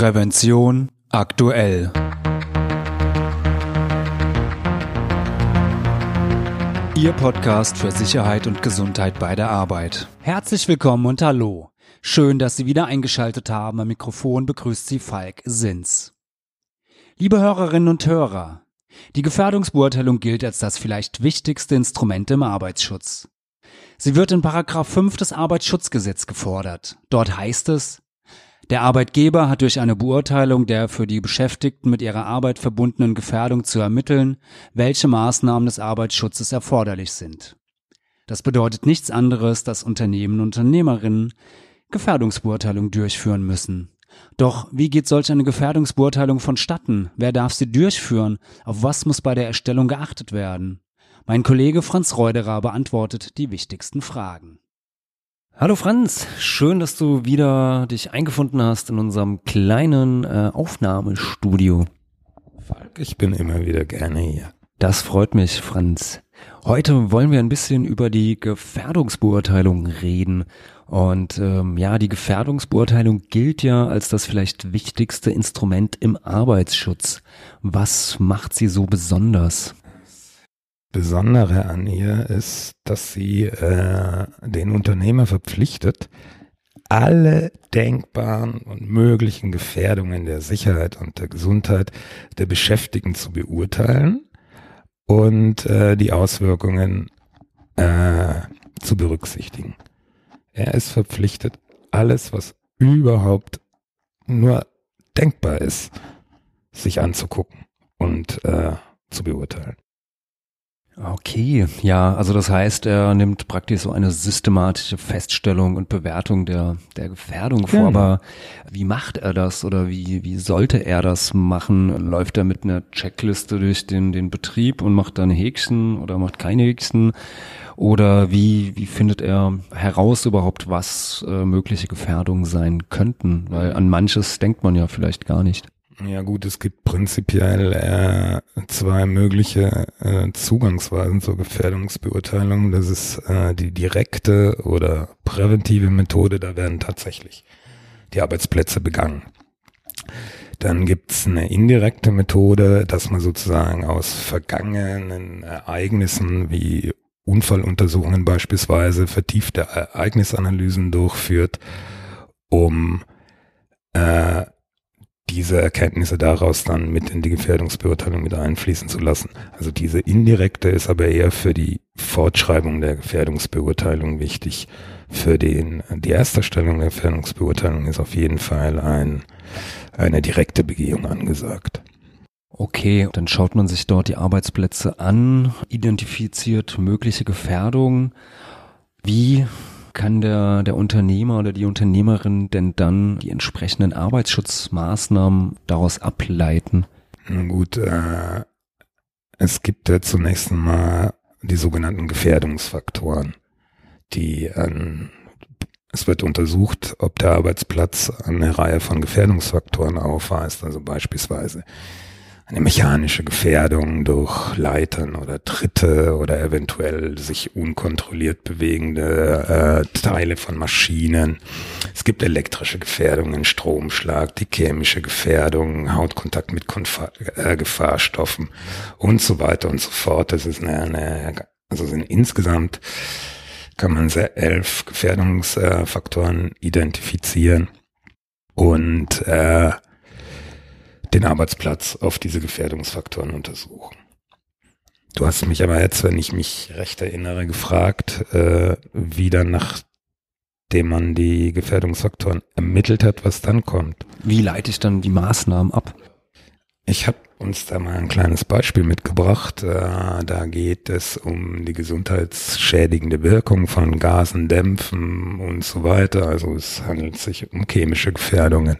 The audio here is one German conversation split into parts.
Prävention aktuell. Ihr Podcast für Sicherheit und Gesundheit bei der Arbeit. Herzlich willkommen und hallo. Schön, dass Sie wieder eingeschaltet haben. Am Mikrofon begrüßt Sie Falk Sins. Liebe Hörerinnen und Hörer, die Gefährdungsbeurteilung gilt als das vielleicht wichtigste Instrument im Arbeitsschutz. Sie wird in Paragraph 5 des Arbeitsschutzgesetzes gefordert. Dort heißt es, der Arbeitgeber hat durch eine Beurteilung der für die Beschäftigten mit ihrer Arbeit verbundenen Gefährdung zu ermitteln, welche Maßnahmen des Arbeitsschutzes erforderlich sind. Das bedeutet nichts anderes, dass Unternehmen und Unternehmerinnen Gefährdungsbeurteilung durchführen müssen. Doch wie geht solch eine Gefährdungsbeurteilung vonstatten? Wer darf sie durchführen? Auf was muss bei der Erstellung geachtet werden? Mein Kollege Franz Reuderer beantwortet die wichtigsten Fragen. Hallo Franz, schön, dass du wieder dich eingefunden hast in unserem kleinen äh, Aufnahmestudio. Falk, ich bin immer wieder gerne hier. Das freut mich, Franz. Heute wollen wir ein bisschen über die Gefährdungsbeurteilung reden. Und ähm, ja, die Gefährdungsbeurteilung gilt ja als das vielleicht wichtigste Instrument im Arbeitsschutz. Was macht sie so besonders? Besondere an ihr ist, dass sie äh, den Unternehmer verpflichtet, alle denkbaren und möglichen Gefährdungen der Sicherheit und der Gesundheit der Beschäftigten zu beurteilen und äh, die Auswirkungen äh, zu berücksichtigen. Er ist verpflichtet, alles, was überhaupt nur denkbar ist, sich anzugucken und äh, zu beurteilen. Okay, ja, also das heißt, er nimmt praktisch so eine systematische Feststellung und Bewertung der, der Gefährdung vor. Genau. Aber wie macht er das oder wie, wie sollte er das machen? Läuft er mit einer Checkliste durch den, den Betrieb und macht dann Häkchen oder macht keine Häkchen? Oder wie, wie findet er heraus überhaupt, was äh, mögliche Gefährdungen sein könnten? Weil an manches denkt man ja vielleicht gar nicht. Ja gut, es gibt prinzipiell äh, zwei mögliche äh, Zugangsweisen zur Gefährdungsbeurteilung. Das ist äh, die direkte oder präventive Methode, da werden tatsächlich die Arbeitsplätze begangen. Dann gibt's eine indirekte Methode, dass man sozusagen aus vergangenen Ereignissen wie Unfalluntersuchungen beispielsweise vertiefte Ereignisanalysen durchführt, um äh, diese Erkenntnisse daraus dann mit in die Gefährdungsbeurteilung mit einfließen zu lassen. Also diese indirekte ist aber eher für die Fortschreibung der Gefährdungsbeurteilung wichtig. Für den, die Ersterstellung der Gefährdungsbeurteilung ist auf jeden Fall ein, eine direkte Begehung angesagt. Okay, dann schaut man sich dort die Arbeitsplätze an, identifiziert mögliche Gefährdungen. Wie kann der, der Unternehmer oder die Unternehmerin denn dann die entsprechenden Arbeitsschutzmaßnahmen daraus ableiten? Na gut, äh, es gibt ja zunächst einmal die sogenannten Gefährdungsfaktoren, die äh, es wird untersucht, ob der Arbeitsplatz eine Reihe von Gefährdungsfaktoren aufweist, also beispielsweise eine mechanische Gefährdung durch Leitern oder Tritte oder eventuell sich unkontrolliert bewegende äh, Teile von Maschinen. Es gibt elektrische Gefährdungen, Stromschlag, die chemische Gefährdung, Hautkontakt mit Konfa äh, Gefahrstoffen und so weiter und so fort. Das ist eine, eine also sind insgesamt kann man sehr elf Gefährdungsfaktoren identifizieren und äh, den Arbeitsplatz auf diese Gefährdungsfaktoren untersuchen. Du hast mich aber jetzt, wenn ich mich recht erinnere, gefragt, äh, wie dann nachdem man die Gefährdungsfaktoren ermittelt hat, was dann kommt. Wie leite ich dann die Maßnahmen ab? Ich habe uns da mal ein kleines Beispiel mitgebracht. Äh, da geht es um die gesundheitsschädigende Wirkung von Gasen, Dämpfen und so weiter. Also es handelt sich um chemische Gefährdungen.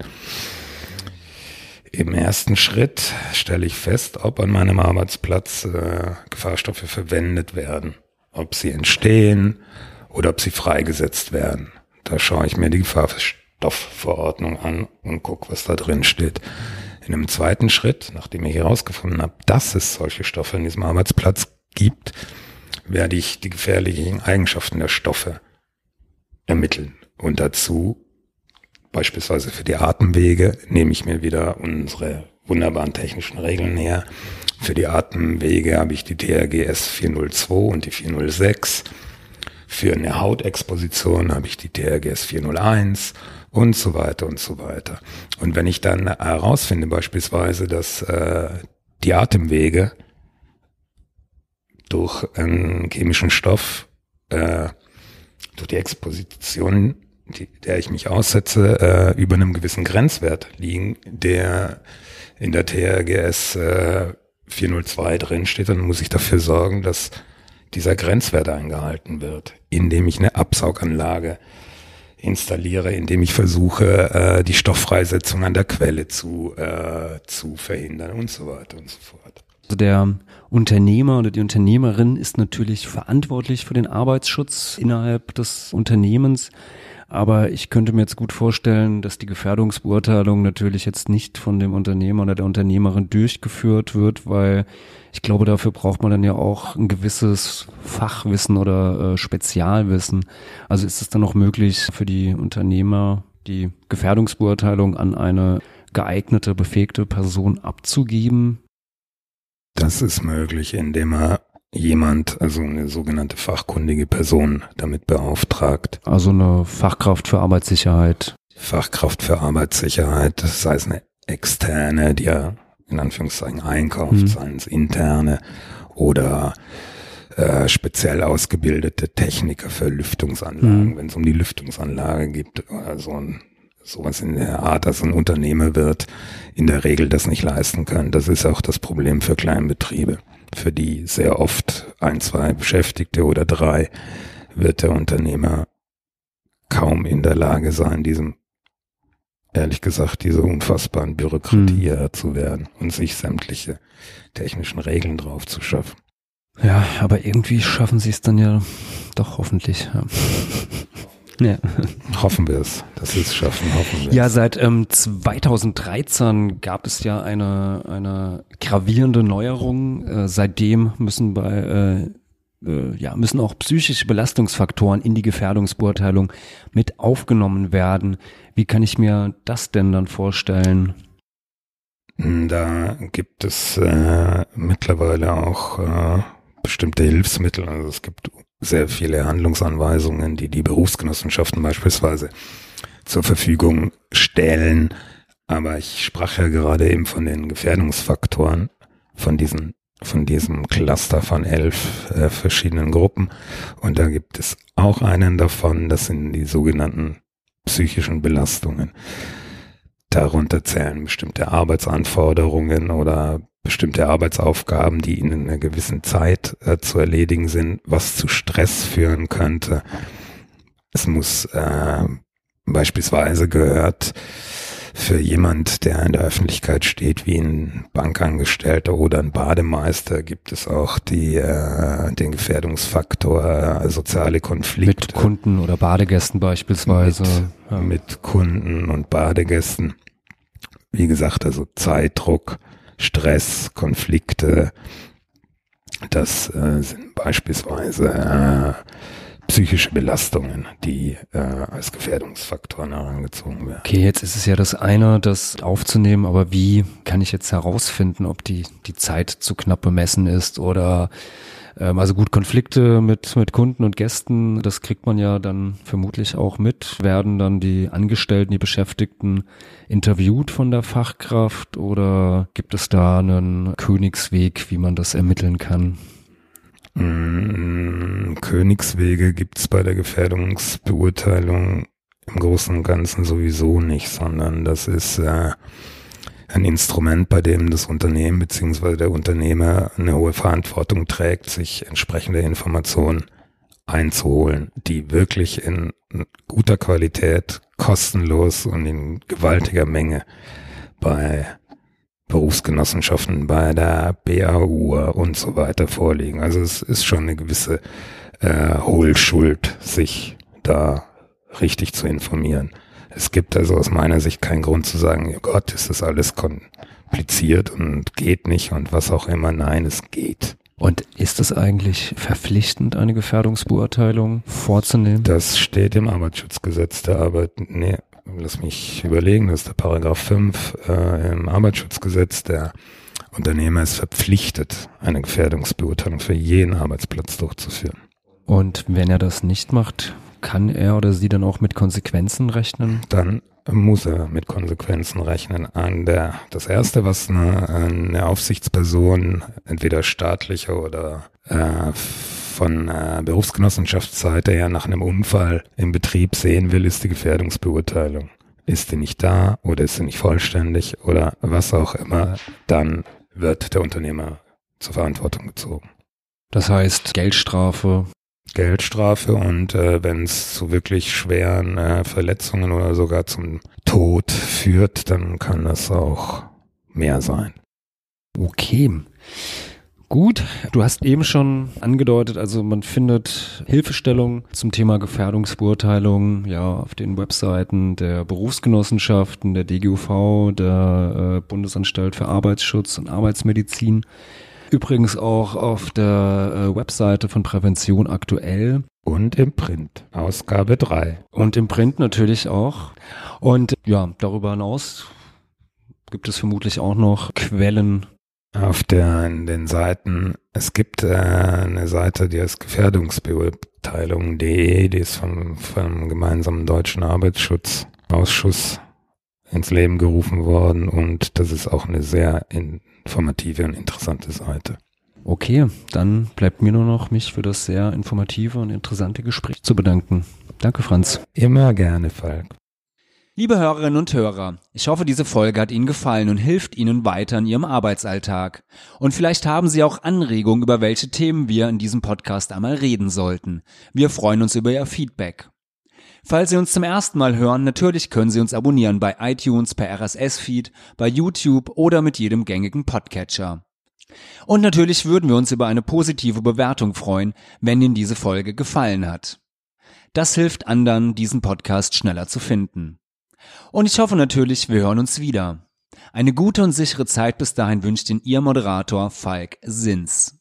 Im ersten Schritt stelle ich fest, ob an meinem Arbeitsplatz äh, Gefahrstoffe verwendet werden, ob sie entstehen oder ob sie freigesetzt werden. Da schaue ich mir die Gefahrstoffverordnung an und gucke, was da drin steht. In einem zweiten Schritt, nachdem ich herausgefunden habe, dass es solche Stoffe an diesem Arbeitsplatz gibt, werde ich die gefährlichen Eigenschaften der Stoffe ermitteln und dazu beispielsweise für die Atemwege nehme ich mir wieder unsere wunderbaren technischen Regeln her. Für die Atemwege habe ich die TRGS 402 und die 406. Für eine Hautexposition habe ich die TRGS 401 und so weiter und so weiter. Und wenn ich dann herausfinde beispielsweise, dass äh, die Atemwege durch einen chemischen Stoff, äh, durch die Exposition, die, der ich mich aussetze, äh, über einem gewissen Grenzwert liegen, der in der TRGS äh, 402 drin steht, dann muss ich dafür sorgen, dass dieser Grenzwert eingehalten wird, indem ich eine Absauganlage installiere, indem ich versuche, äh, die Stofffreisetzung an der Quelle zu, äh, zu verhindern und so weiter und so fort. Also der Unternehmer oder die Unternehmerin ist natürlich verantwortlich für den Arbeitsschutz innerhalb des Unternehmens. Aber ich könnte mir jetzt gut vorstellen, dass die Gefährdungsbeurteilung natürlich jetzt nicht von dem Unternehmer oder der Unternehmerin durchgeführt wird, weil ich glaube, dafür braucht man dann ja auch ein gewisses Fachwissen oder äh, Spezialwissen. Also ist es dann auch möglich für die Unternehmer, die Gefährdungsbeurteilung an eine geeignete, befähigte Person abzugeben? Das ist möglich, indem er jemand, also eine sogenannte fachkundige Person damit beauftragt. Also eine Fachkraft für Arbeitssicherheit. Fachkraft für Arbeitssicherheit, das heißt eine externe, die ja in Anführungszeichen einkauft, mhm. seien es interne oder äh, speziell ausgebildete Techniker für Lüftungsanlagen, mhm. wenn es um die Lüftungsanlage geht, also ein, sowas in der Art, dass ein Unternehmer wird, in der Regel das nicht leisten können. Das ist auch das Problem für Kleinbetriebe für die sehr oft ein, zwei Beschäftigte oder drei, wird der Unternehmer kaum in der Lage sein, diesem, ehrlich gesagt, dieser unfassbaren Bürokratie hm. zu werden und sich sämtliche technischen Regeln drauf zu schaffen. Ja, aber irgendwie schaffen sie es dann ja doch hoffentlich. Ja. Ja. Hoffen wir es, dass sie es schaffen, hoffen wir Ja, seit ähm, 2013 gab es ja eine, eine gravierende Neuerung. Äh, seitdem müssen bei äh, äh, ja, müssen auch psychische Belastungsfaktoren in die Gefährdungsbeurteilung mit aufgenommen werden. Wie kann ich mir das denn dann vorstellen? Da gibt es äh, mittlerweile auch äh, bestimmte Hilfsmittel. Also es gibt sehr viele Handlungsanweisungen, die die Berufsgenossenschaften beispielsweise zur Verfügung stellen. Aber ich sprach ja gerade eben von den Gefährdungsfaktoren, von diesen von diesem Cluster von elf äh, verschiedenen Gruppen. Und da gibt es auch einen davon, das sind die sogenannten psychischen Belastungen. Darunter zählen bestimmte Arbeitsanforderungen oder bestimmte Arbeitsaufgaben, die in einer gewissen Zeit äh, zu erledigen sind, was zu Stress führen könnte. Es muss äh, beispielsweise gehört für jemand, der in der Öffentlichkeit steht, wie ein Bankangestellter oder ein Bademeister, gibt es auch die, äh, den Gefährdungsfaktor äh, soziale Konflikte. Mit Kunden oder Badegästen beispielsweise. Mit, ja. mit Kunden und Badegästen. Wie gesagt, also Zeitdruck, Stress, Konflikte. Das äh, sind beispielsweise äh, psychische Belastungen, die äh, als Gefährdungsfaktoren herangezogen werden. Okay, jetzt ist es ja das eine, das aufzunehmen, aber wie kann ich jetzt herausfinden, ob die, die Zeit zu knapp bemessen ist oder also gut, Konflikte mit, mit Kunden und Gästen, das kriegt man ja dann vermutlich auch mit. Werden dann die Angestellten, die Beschäftigten interviewt von der Fachkraft oder gibt es da einen Königsweg, wie man das ermitteln kann? Mm, Königswege gibt's bei der Gefährdungsbeurteilung im Großen und Ganzen sowieso nicht, sondern das ist äh, ein Instrument, bei dem das Unternehmen bzw. der Unternehmer eine hohe Verantwortung trägt, sich entsprechende Informationen einzuholen, die wirklich in guter Qualität, kostenlos und in gewaltiger Menge bei Berufsgenossenschaften, bei der BAU und so weiter vorliegen. Also es ist schon eine gewisse äh, Hohlschuld, sich da richtig zu informieren. Es gibt also aus meiner Sicht keinen Grund zu sagen, oh Gott, ist das alles kompliziert und geht nicht und was auch immer. Nein, es geht. Und ist es eigentlich verpflichtend, eine Gefährdungsbeurteilung vorzunehmen? Das steht im Arbeitsschutzgesetz der Arbeit. Nee, lass mich überlegen, das ist der Paragraph 5 äh, im Arbeitsschutzgesetz, der Unternehmer ist verpflichtet, eine Gefährdungsbeurteilung für jeden Arbeitsplatz durchzuführen. Und wenn er das nicht macht, kann er oder sie dann auch mit Konsequenzen rechnen? Dann muss er mit Konsequenzen rechnen. An der, das erste, was eine, eine Aufsichtsperson, entweder staatlicher oder äh, von äh, Berufsgenossenschaftsseite her nach einem Unfall im Betrieb sehen will, ist die Gefährdungsbeurteilung. Ist sie nicht da oder ist sie nicht vollständig oder was auch immer, dann wird der Unternehmer zur Verantwortung gezogen. Das heißt Geldstrafe. Geldstrafe und äh, wenn es zu wirklich schweren äh, Verletzungen oder sogar zum Tod führt, dann kann das auch mehr sein. Okay. Gut, du hast eben schon angedeutet, also man findet Hilfestellung zum Thema Gefährdungsbeurteilung ja auf den Webseiten der Berufsgenossenschaften, der DGUV, der äh, Bundesanstalt für Arbeitsschutz und Arbeitsmedizin. Übrigens auch auf der äh, Webseite von Prävention aktuell. Und im Print, Ausgabe 3. Und im Print natürlich auch. Und ja, darüber hinaus gibt es vermutlich auch noch Quellen auf der, in den Seiten, es gibt äh, eine Seite, die heißt Gefährdungsbeurteilung.de, die ist vom, vom gemeinsamen deutschen Arbeitsschutzausschuss ins Leben gerufen worden und das ist auch eine sehr informative und interessante Seite. Okay, dann bleibt mir nur noch, mich für das sehr informative und interessante Gespräch zu bedanken. Danke, Franz. Immer gerne, Falk. Liebe Hörerinnen und Hörer, ich hoffe, diese Folge hat Ihnen gefallen und hilft Ihnen weiter in Ihrem Arbeitsalltag. Und vielleicht haben Sie auch Anregungen, über welche Themen wir in diesem Podcast einmal reden sollten. Wir freuen uns über Ihr Feedback. Falls Sie uns zum ersten Mal hören, natürlich können Sie uns abonnieren bei iTunes, per RSS-Feed, bei YouTube oder mit jedem gängigen Podcatcher. Und natürlich würden wir uns über eine positive Bewertung freuen, wenn Ihnen diese Folge gefallen hat. Das hilft anderen, diesen Podcast schneller zu finden. Und ich hoffe natürlich, wir hören uns wieder. Eine gute und sichere Zeit bis dahin wünscht Ihnen Ihr Moderator Falk Sins.